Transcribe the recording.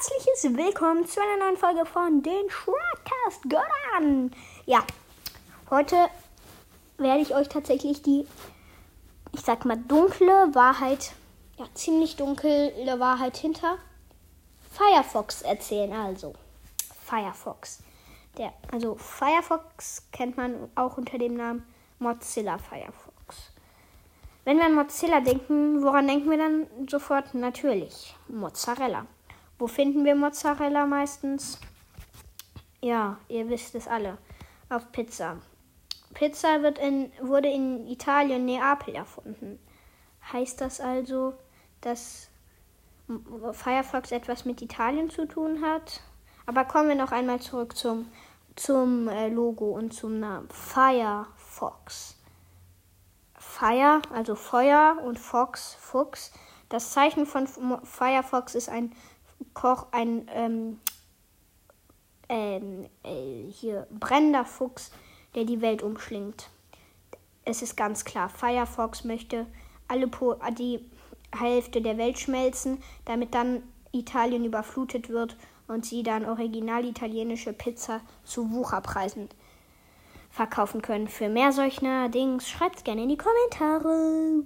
herzliches Willkommen zu einer neuen Folge von den Shredcast Göttern. Ja, heute werde ich euch tatsächlich die, ich sag mal, dunkle Wahrheit, ja, ziemlich dunkle Wahrheit hinter Firefox erzählen. Also, Firefox. Der, also, Firefox kennt man auch unter dem Namen Mozilla Firefox. Wenn wir an Mozilla denken, woran denken wir dann sofort? Natürlich, Mozzarella. Wo finden wir Mozzarella meistens? Ja, ihr wisst es alle. Auf Pizza. Pizza wird in, wurde in Italien, Neapel erfunden. Heißt das also, dass Firefox etwas mit Italien zu tun hat? Aber kommen wir noch einmal zurück zum, zum äh, Logo und zum Namen. Firefox. Fire, also Feuer und Fox, Fuchs. Das Zeichen von Firefox ist ein Koch, ein ähm, ähm, äh, hier brennender Fuchs, der die Welt umschlingt. Es ist ganz klar, Firefox möchte alle po die Hälfte der Welt schmelzen, damit dann Italien überflutet wird und sie dann original italienische Pizza zu Wucherpreisen verkaufen können. Für mehr solcher Dings schreibt gerne in die Kommentare.